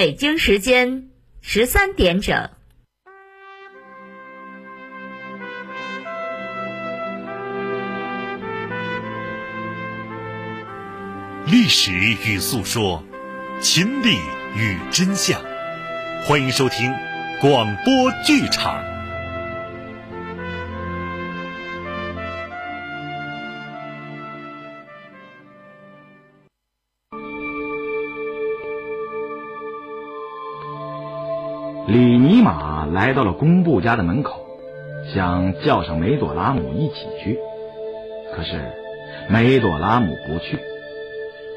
北京时间十三点整。历史与诉说，情理与真相，欢迎收听广播剧场。李尼玛来到了工部家的门口，想叫上梅朵拉姆一起去，可是梅朵拉姆不去。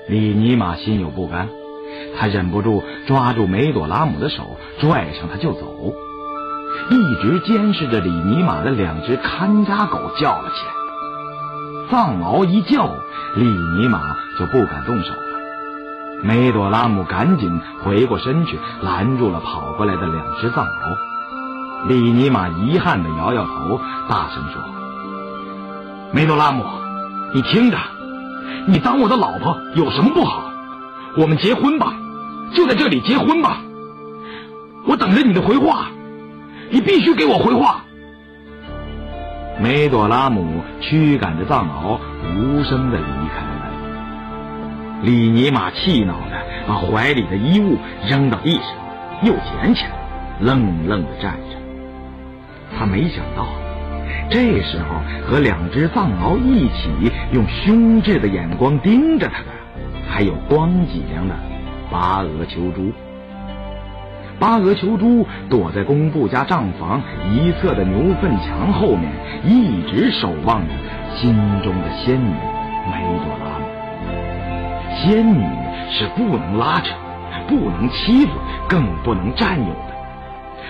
李尼玛心有不甘，他忍不住抓住梅朵拉姆的手，拽上他就走，一直监视着李尼玛的两只看家狗叫了起来。藏獒一叫，李尼玛就不敢动手。梅朵拉姆赶紧回过身去，拦住了跑过来的两只藏獒。利尼玛遗憾的摇摇头，大声说：“梅朵拉姆，你听着，你当我的老婆有什么不好？我们结婚吧，就在这里结婚吧。我等着你的回话，你必须给我回话。”梅朵拉姆驱赶着藏獒，无声的离开。李尼玛气恼的把怀里的衣物扔到地上，又捡起来，愣愣的站着。他没想到，这时候和两只藏獒一起用凶炽的眼光盯着他的，还有光脊梁的巴俄秋珠。巴俄秋珠躲在工部家账房一侧的牛粪墙后面，一直守望着心中的仙女梅朵。仙女是不能拉扯、不能欺负、更不能占有的，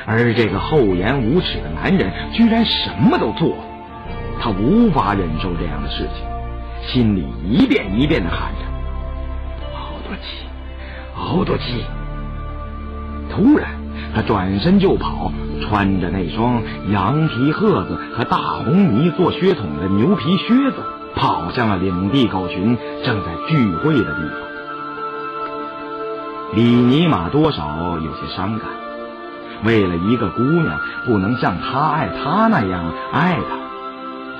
而这个厚颜无耻的男人居然什么都做，他无法忍受这样的事情，心里一遍一遍的喊着：“好多气，好多气！”突然，他转身就跑，穿着那双羊皮褐子和大红泥做靴筒的牛皮靴子。跑向了领地狗群正在聚会的地方。李尼玛多少有些伤感，为了一个姑娘不能像他爱她那样爱她，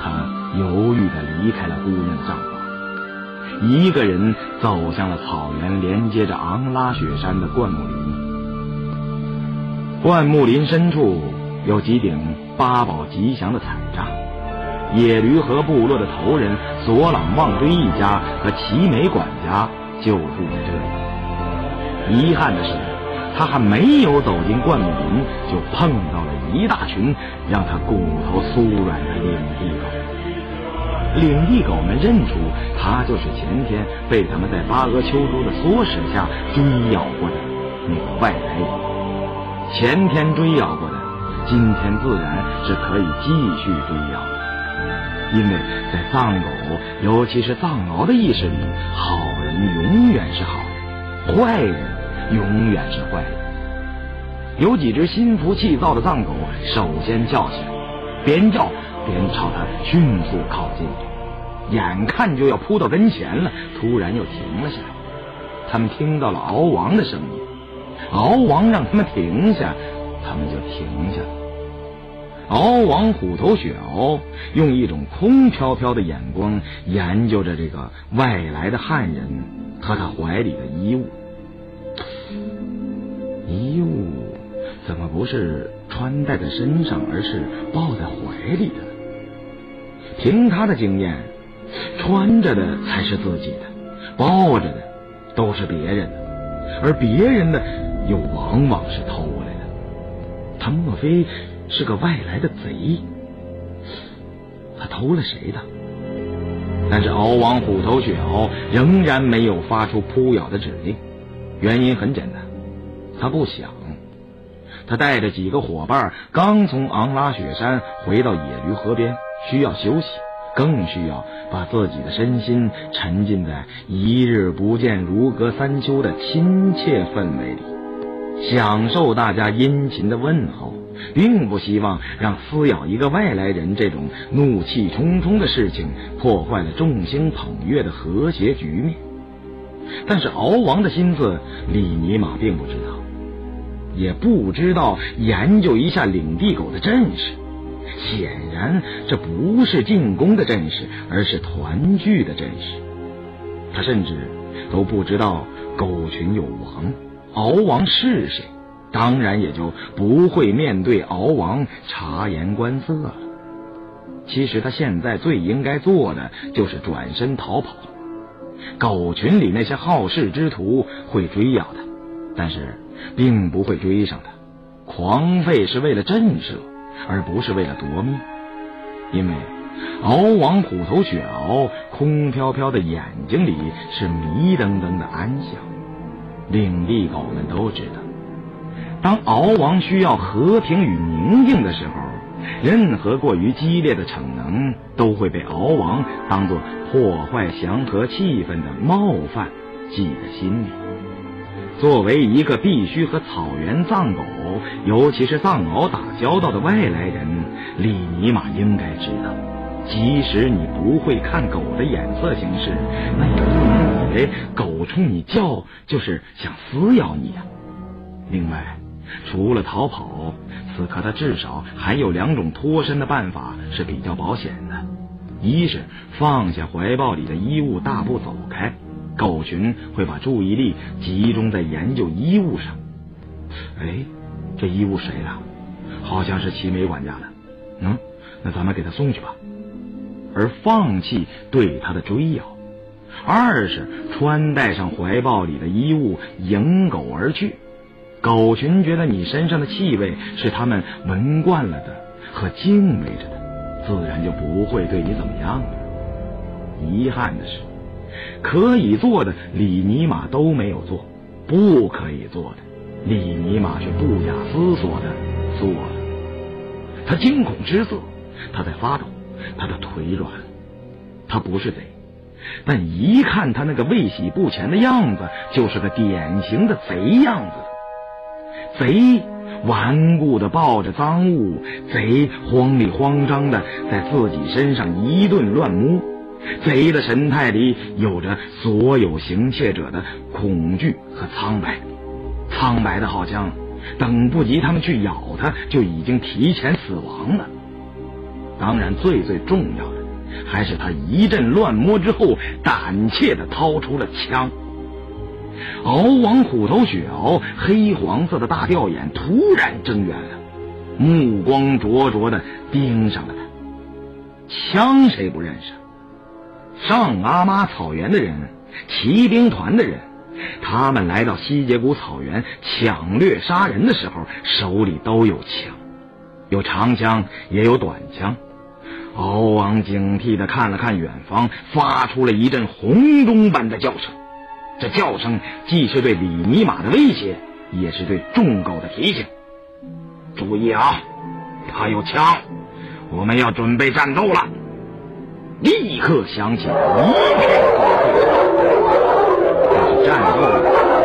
他犹豫的离开了姑娘的帐篷，一个人走向了草原连接着昂拉雪山的灌木林。灌木林深处有几顶八宝吉祥的彩帐。野驴河部落的头人索朗旺堆一家和齐美管家就住在这里。遗憾的是，他还没有走进灌木林，就碰到了一大群让他骨头酥软的领地狗。领地狗们认出他就是前天被他们在巴俄秋珠的唆使下追咬过的那个外来人。前天追咬过的，今天自然是可以继续追咬的。因为在藏狗，尤其是藏獒的意识里，好人永远是好人，坏人永远是坏人。有几只心浮气躁的藏狗首先叫起来，边叫边朝他迅速靠近，眼看就要扑到跟前了，突然又停了下来。他们听到了敖王的声音，敖王让他们停下，他们就停下了。敖王虎头雪獒用一种空飘飘的眼光研究着这个外来的汉人和他怀里的衣物。衣物怎么不是穿戴在身上，而是抱在怀里的？凭他的经验，穿着的才是自己的，抱着的都是别人的，而别人的又往往是偷来的。他莫非？是个外来的贼，他偷了谁的？但是敖王虎头雪獒仍然没有发出扑咬的指令，原因很简单，他不想。他带着几个伙伴刚从昂拉雪山回到野驴河边，需要休息，更需要把自己的身心沉浸在一日不见如隔三秋的亲切氛围里，享受大家殷勤的问候。并不希望让撕咬一个外来人这种怒气冲冲的事情破坏了众星捧月的和谐局面。但是敖王的心思，李尼玛并不知道。也不知道研究一下领地狗的阵势。显然，这不是进攻的阵势，而是团聚的阵势。他甚至都不知道狗群有王，敖王是谁，当然也就不会面对敖王察言观色了。其实他现在最应该做的就是转身逃跑。狗群里那些好事之徒会追咬他，但是并不会追上他。狂吠是为了震慑，而不是为了夺命。因为敖王虎头雪獒空飘飘的眼睛里是迷瞪瞪的安详。领地狗们都知道，当敖王需要和平与宁静的时候。任何过于激烈的逞能都会被敖王当作破坏祥和气氛的冒犯记在心里。作为一个必须和草原藏狗，尤其是藏獒打交道的外来人，李尼玛应该知道，即使你不会看狗的眼色行事，那也不能以为狗冲你叫就是想撕咬你呀。另外，除了逃跑。此刻他至少还有两种脱身的办法是比较保险的：一是放下怀抱里的衣物，大步走开，狗群会把注意力集中在研究衣物上。哎，这衣物谁的？好像是齐美管家的。嗯，那咱们给他送去吧。而放弃对他的追咬。二是穿戴上怀抱里的衣物，迎狗而去。狗群觉得你身上的气味是他们闻惯了的和敬畏着的，自然就不会对你怎么样了。遗憾的是，可以做的李尼玛都没有做，不可以做的李尼玛却不假思索的做了。他惊恐失色，他在发抖，他的腿软。他不是贼，但一看他那个未洗不前的样子，就是个典型的贼样子。贼顽固的抱着赃物，贼慌里慌张的在自己身上一顿乱摸，贼的神态里有着所有行窃者的恐惧和苍白，苍白的好像等不及他们去咬他，就已经提前死亡了。当然，最最重要的还是他一阵乱摸之后，胆怯的掏出了枪。敖王虎头雪獒黑黄色的大吊眼突然睁圆了，目光灼灼的盯上了他。枪谁不认识？上阿妈草原的人，骑兵团的人，他们来到西结谷草原抢掠杀人的时候，手里都有枪，有长枪也有短枪。敖王警惕的看了看远方，发出了一阵洪钟般的叫声。这叫声既是对李尼玛的威胁，也是对众狗的提醒。注意啊，他有枪，我们要准备战斗了。立刻响起一片高呼。但是战斗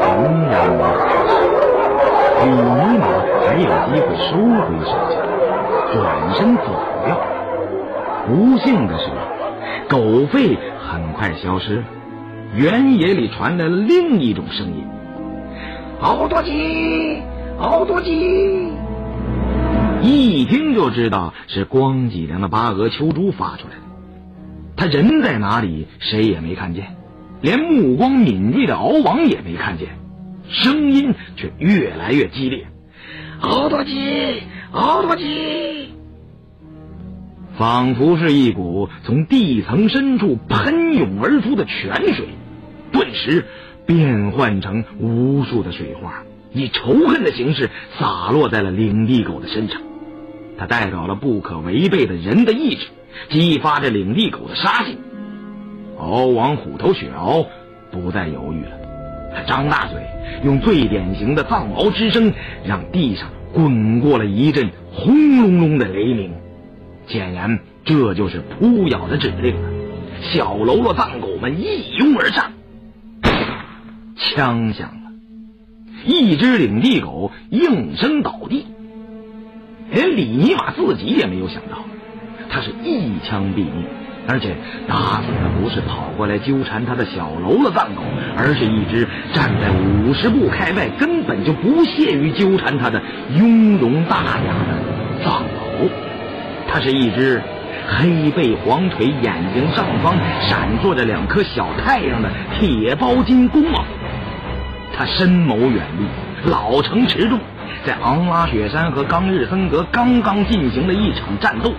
仍然没有开始。李尼玛还有机会收回手枪，转身走掉。不幸的是，狗吠很快消失了。原野里传来了另一种声音：“好多鸡，好多鸡！”一听就知道是光脊梁的八额秋珠发出来的。他人在哪里，谁也没看见，连目光敏锐的敖王也没看见，声音却越来越激烈：“好多鸡，好多鸡！”仿佛是一股从地层深处喷涌而出的泉水。顿时变换成无数的水花，以仇恨的形式洒落在了领地狗的身上。它代表了不可违背的人的意志，激发着领地狗的杀性。敖王虎头雪獒不再犹豫了，他张大嘴，用最典型的藏獒之声，让地上滚过了一阵轰隆隆的雷鸣。显然，这就是扑咬的指令了。小喽啰藏狗们一拥而上。枪响了，一只领地狗应声倒地。连李尼玛自己也没有想到，他是一枪毙命，而且打死的不是跑过来纠缠他的小喽啰藏狗，而是一只站在五十步开外、根本就不屑于纠缠他的雍容大雅的藏獒。它是一只黑背黄腿、眼睛上方闪烁着两颗小太阳的铁包金公獒。它深谋远虑，老成持重，在昂拉雪山和冈日森格刚刚进行了一场战斗。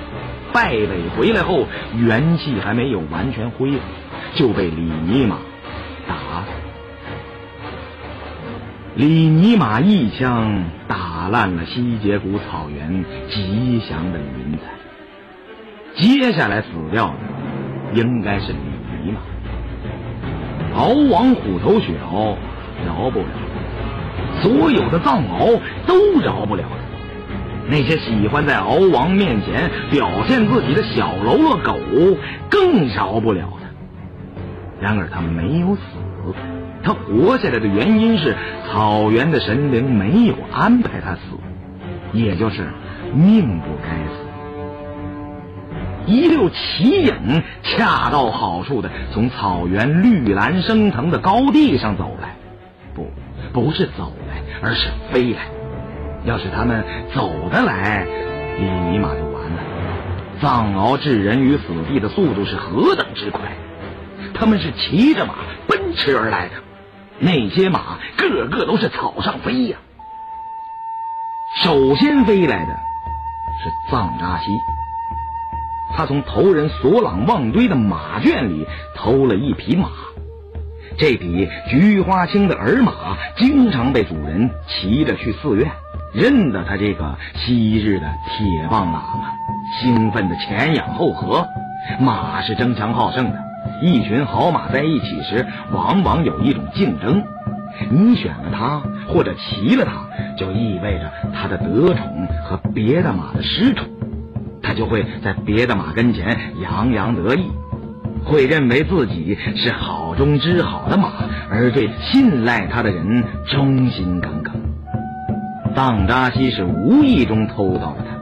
败北回来后，元气还没有完全恢复，就被李尼玛打死。李尼玛一枪打烂了西结谷草原吉祥的云彩。接下来死掉的应该是李尼玛。敖王虎头雪獒饶不了，所有的藏獒都饶不了。那些喜欢在敖王面前表现自己的小喽啰狗更饶不了他。然而他没有死，他活下来的原因是草原的神灵没有安排他死，也就是命不该死。一溜奇影恰到好处的从草原绿蓝升腾的高地上走来，不，不是走来，而是飞来。要是他们走得来，你尼玛就完了。藏獒置人于死地的速度是何等之快！他们是骑着马奔驰而来的，那些马个个都是草上飞呀。首先飞来的是藏扎西，他从头人索朗旺堆的马圈里偷了一匹马。这匹菊花青的儿马经常被主人骑着去寺院。认得他这个昔日的铁棒喇嘛，兴奋的前仰后合。马是争强好胜的，一群好马在一起时，往往有一种竞争。你选了他，或者骑了他，就意味着他的得宠和别的马的失宠，他就会在别的马跟前洋洋得意，会认为自己是好中之好的马，而对信赖他的人忠心耿耿。藏扎西是无意中偷到了他，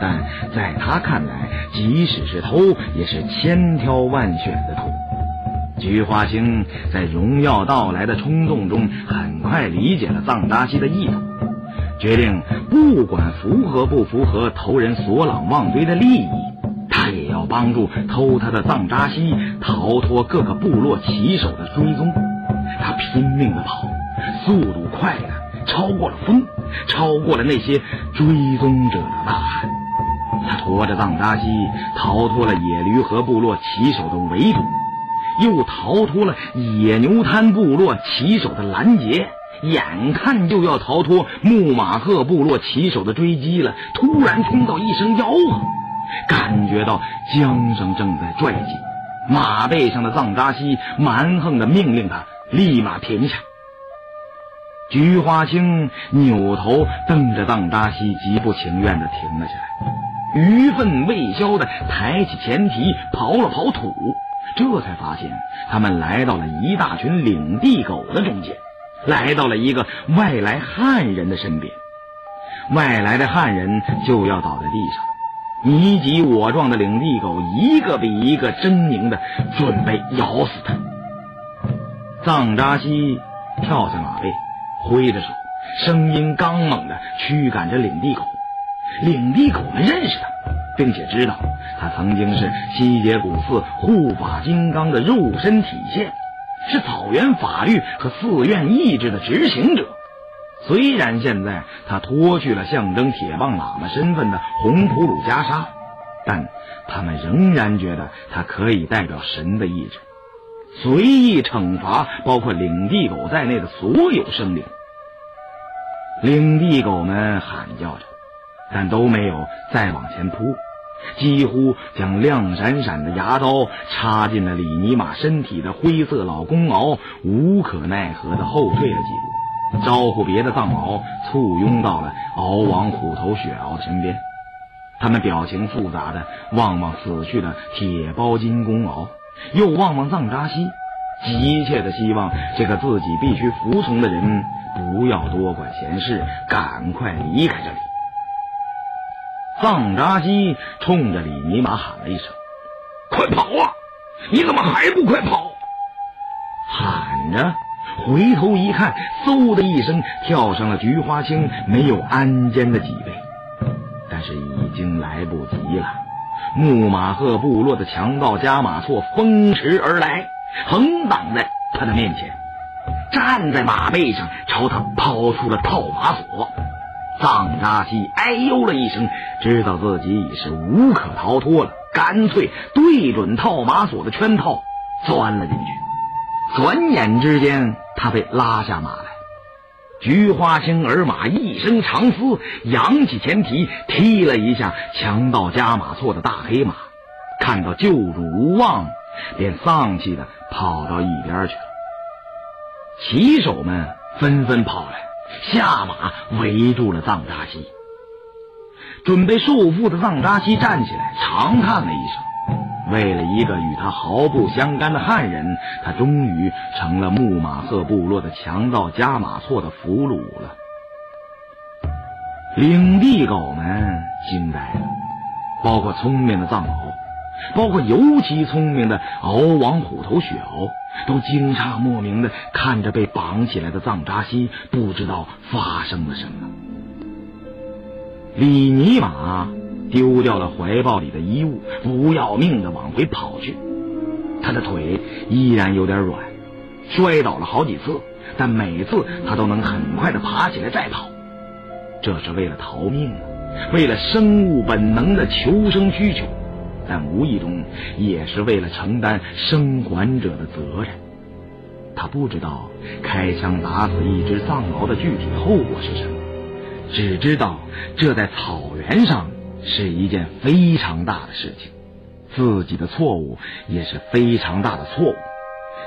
但在他看来，即使是偷，也是千挑万选的偷。菊花星在荣耀到来的冲动中，很快理解了藏扎西的意图，决定不管符合不符合头人索朗旺堆的利益，他也要帮助偷他的藏扎西逃脱各个部落骑手的追踪。他拼命的跑，速度快的。超过了风，超过了那些追踪者的呐喊。他驮着藏扎西逃脱了野驴和部落骑手的围堵，又逃脱了野牛滩部落骑手的拦截，眼看就要逃脱木马赫部落骑手的追击了。突然听到一声吆喝，感觉到缰绳正在拽紧，马背上的藏扎西蛮横的命令他立马停下。菊花青扭头瞪着藏扎西，极不情愿地停了下来，余愤未消地抬起前蹄刨了刨土，这才发现他们来到了一大群领地狗的中间，来到了一个外来汉人的身边。外来的汉人就要倒在地上，你挤我撞的领地狗一个比一个狰狞的，准备咬死他。藏扎西跳下马背。挥着手，声音刚猛的驱赶着领地狗。领地狗们认识他，并且知道他曾经是西结古寺护法金刚的肉身体现，是草原法律和寺院意志的执行者。虽然现在他脱去了象征铁棒喇嘛身份的红普鲁袈裟，但他们仍然觉得他可以代表神的意志，随意惩罚包括领地狗在内的所有生灵。领地狗们喊叫着，但都没有再往前扑，几乎将亮闪闪的牙刀插进了李尼玛身体的灰色老公獒，无可奈何的后退了几步，招呼别的藏獒簇拥到了敖王虎头雪獒的身边。他们表情复杂的望望死去的铁包金公獒，又望望藏扎西，急切的希望这个自己必须服从的人。不要多管闲事，赶快离开这里。藏扎西冲着李尼玛喊了一声，快跑啊！你怎么还不快跑？喊着，回头一看，嗖的一声跳上了菊花青没有鞍肩的脊背，但是已经来不及了。木马赫部落的强盗加马措风驰而来，横挡在他的面前，站在马背上朝他抛出了套马索。藏扎西哎呦了一声，知道自己已是无可逃脱了，干脆对准套马索的圈套钻了进去。转眼之间，他被拉下马来。菊花青儿马一声长嘶，扬起前蹄踢了一下强盗加马错的大黑马，看到救主无望，便丧气的跑到一边去了。骑手们纷纷跑来。下马围住了藏扎西，准备束缚的藏扎西站起来，长叹了一声。为了一个与他毫不相干的汉人，他终于成了木马赫部落的强盗加马错的俘虏了。领地狗们惊呆了，包括聪明的藏獒，包括尤其聪明的敖王虎头雪獒。都惊诧莫名的看着被绑起来的藏扎西，不知道发生了什么。李尼玛丢掉了怀抱里的衣物，不要命的往回跑去。他的腿依然有点软，摔倒了好几次，但每次他都能很快的爬起来再跑。这是为了逃命啊，为了生物本能的求生需求。但无意中也是为了承担生还者的责任。他不知道开枪打死一只藏獒的具体后果是什么，只知道这在草原上是一件非常大的事情，自己的错误也是非常大的错误。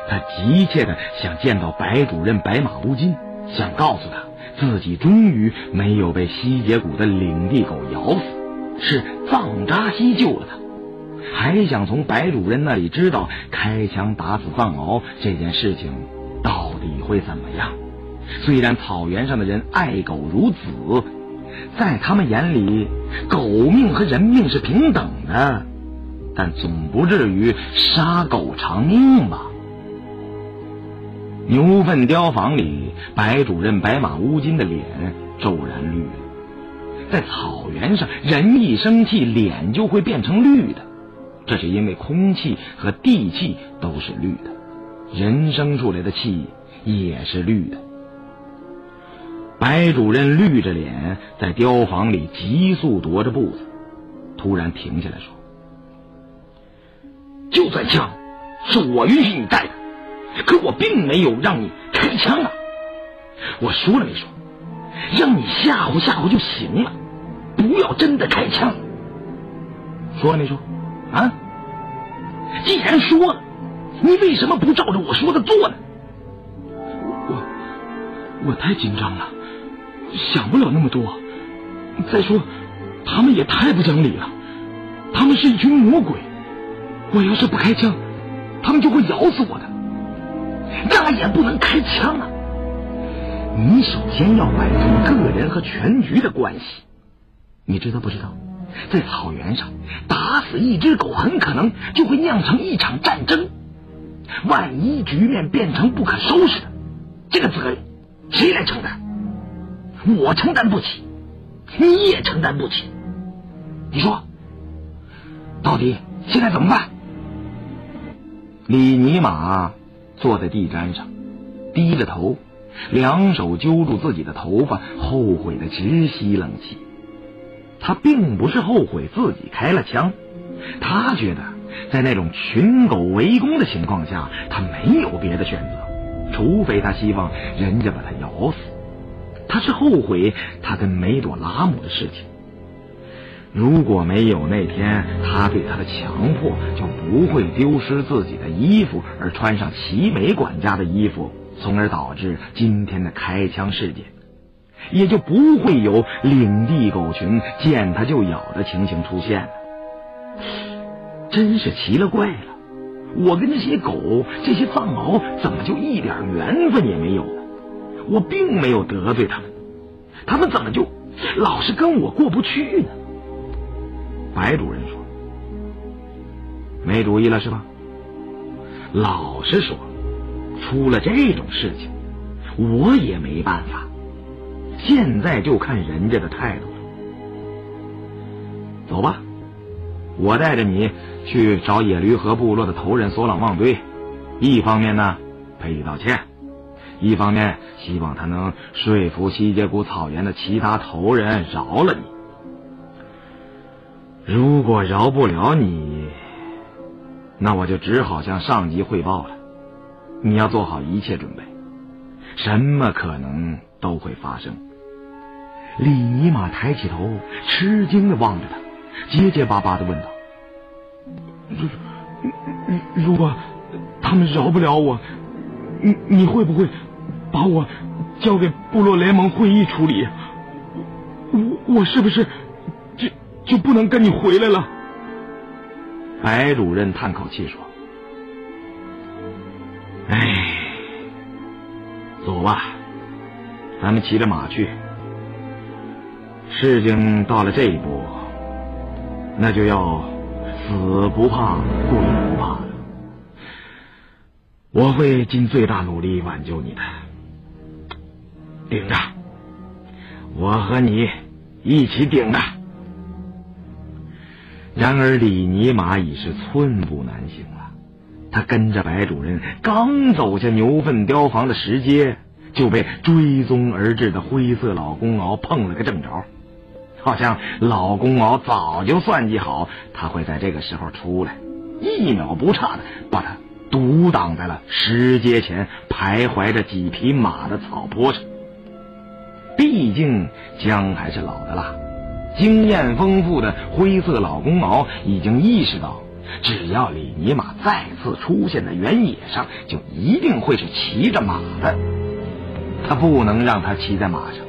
他急切的想见到白主任白马乌金，想告诉他自己终于没有被西结谷的领地狗咬死，是藏扎西救了他。还想从白主任那里知道开枪打死藏獒这件事情到底会怎么样？虽然草原上的人爱狗如子，在他们眼里，狗命和人命是平等的，但总不至于杀狗偿命吧？牛粪雕房里，白主任白马乌金的脸骤然绿了。在草原上，人一生气，脸就会变成绿的。这是因为空气和地气都是绿的，人生出来的气也是绿的。白主任绿着脸在雕房里急速踱着步子，突然停下来说：“就算枪是我允许你带的，可我并没有让你开枪啊！我说了没说？让你吓唬吓唬就行了，不要真的开枪。说了没说？”啊！既然说了，你为什么不照着我说的做呢？我我太紧张了，想不了那么多。再说，他们也太不讲理了。他们是一群魔鬼，我要是不开枪，他们就会咬死我的。那也不能开枪啊！你首先要摆脱个人和全局的关系，你知道不知道？在草原上打死一只狗，很可能就会酿成一场战争。万一局面变成不可收拾的，这个责任谁来承担？我承担不起，你也承担不起。你说，到底现在怎么办？李尼玛坐在地毡上，低着头，两手揪住自己的头发，后悔的直吸冷气。他并不是后悔自己开了枪，他觉得在那种群狗围攻的情况下，他没有别的选择，除非他希望人家把他咬死。他是后悔他跟梅朵拉姆的事情。如果没有那天他对他的强迫，就不会丢失自己的衣服，而穿上齐美管家的衣服，从而导致今天的开枪事件。也就不会有领地狗群见它就咬的情形出现了。真是奇了怪了，我跟这些狗、这些藏獒怎么就一点缘分也没有呢？我并没有得罪他们，他们怎么就老是跟我过不去呢？白主任说：“没主意了是吧？老实说，出了这种事情，我也没办法。现在就看人家的态度了。走吧，我带着你去找野驴河部落的头人索朗旺堆，一方面呢赔礼道歉，一方面希望他能说服西结谷草原的其他头人饶了你。如果饶不了你，那我就只好向上级汇报了。你要做好一切准备，什么可能都会发生。李尼玛抬起头，吃惊的望着他，结结巴巴的问道：“如如果他们饶不了我，你你会不会把我交给部落联盟会议处理？我我是不是就就不能跟你回来了？”白主任叹口气说：“哎，走吧，咱们骑着马去。事情到了这一步，那就要死不怕，活不怕了。我会尽最大努力挽救你的，顶着，我和你一起顶着。”然而，李尼玛已是寸步难行了。他跟着白主任刚走下牛粪雕房的石阶，就被追踪而至的灰色老公獒碰了个正着，好像老公獒早就算计好他会在这个时候出来，一秒不差的把他堵挡在了石阶前徘徊着几匹马的草坡上。毕竟姜还是老的辣。经验丰富的灰色老公獒已经意识到，只要李尼玛再次出现在原野上，就一定会是骑着马的。他不能让他骑在马上，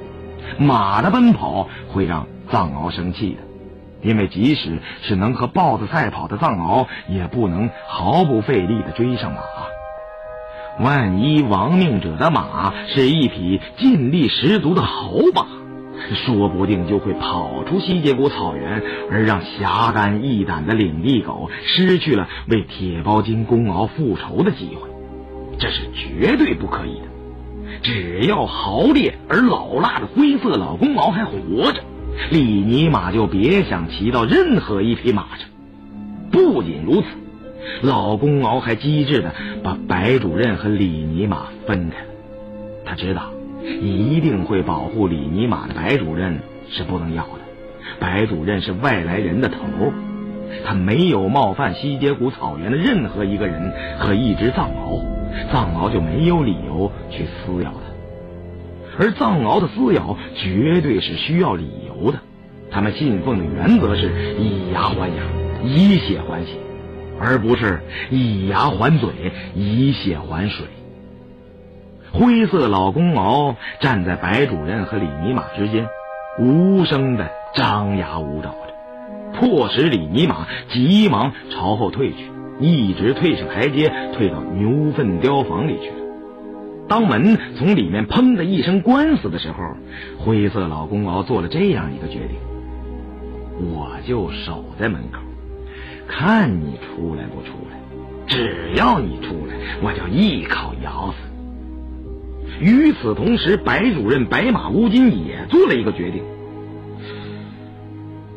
马的奔跑会让藏獒生气的，因为即使是能和豹子赛跑的藏獒，也不能毫不费力的追上马。万一亡命者的马是一匹劲力十足的好马。说不定就会跑出西结谷草原，而让侠肝义胆的领地狗失去了为铁包金公獒复仇的机会，这是绝对不可以的。只要豪烈而老辣的灰色老公獒还活着，李尼玛就别想骑到任何一匹马上。不仅如此，老公獒还机智的把白主任和李尼玛分开了。他知道。一定会保护李尼玛的白主任是不能要的。白主任是外来人的头，他没有冒犯西街谷草原的任何一个人和一只藏獒，藏獒就没有理由去撕咬他。而藏獒的撕咬绝对是需要理由的，他们信奉的原则是以牙还牙，以血还血，而不是以牙还嘴，以血还水。灰色老公獒站在白主任和李尼玛之间，无声的张牙舞爪着，迫使李尼玛急忙朝后退去，一直退上台阶，退到牛粪雕房里去。当门从里面砰的一声关死的时候，灰色老公獒做了这样一个决定：我就守在门口，看你出来不出来。只要你出来，我就一口咬死。与此同时，白主任白马乌金也做了一个决定：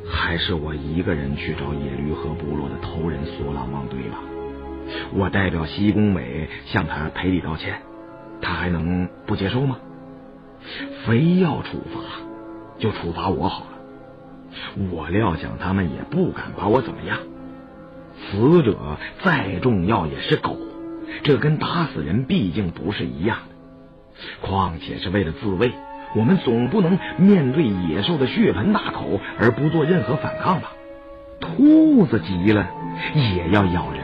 还是我一个人去找野驴河部落的头人索朗旺堆吧。我代表西宫委向他赔礼道歉，他还能不接受吗？非要处罚，就处罚我好了。我料想他们也不敢把我怎么样。死者再重要也是狗，这跟打死人毕竟不是一样。况且是为了自卫，我们总不能面对野兽的血盆大口而不做任何反抗吧？兔子急了也要咬人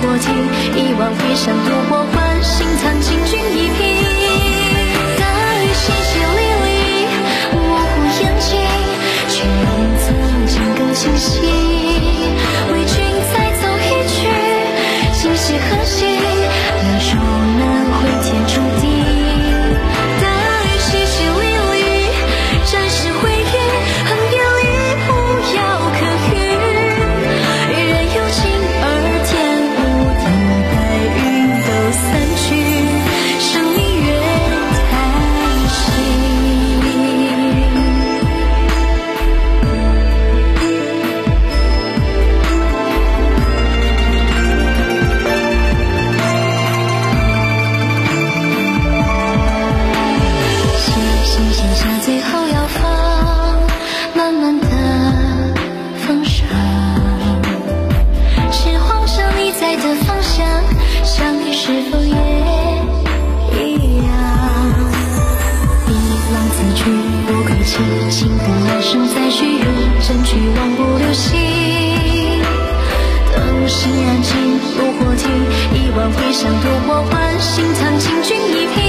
我听一往无前独我幻心藏情君一片。是否也一样？一往此去，不归期。情根来生，再续缘，争取万古流心？当芯燃尽，炉火尽，一碗回香独我欢。心藏千君一。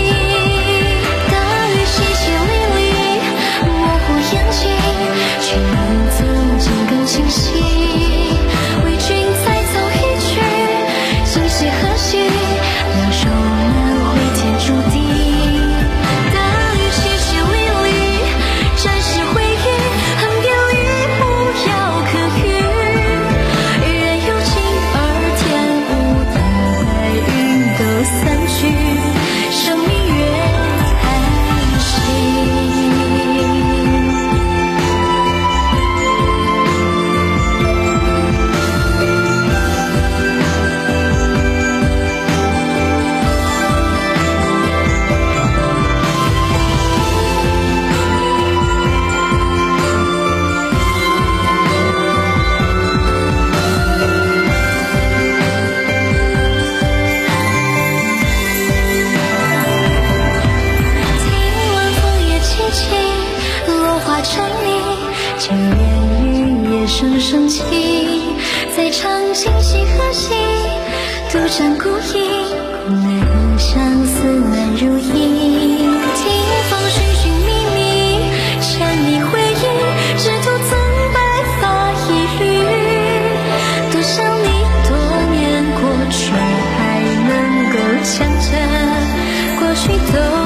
你走。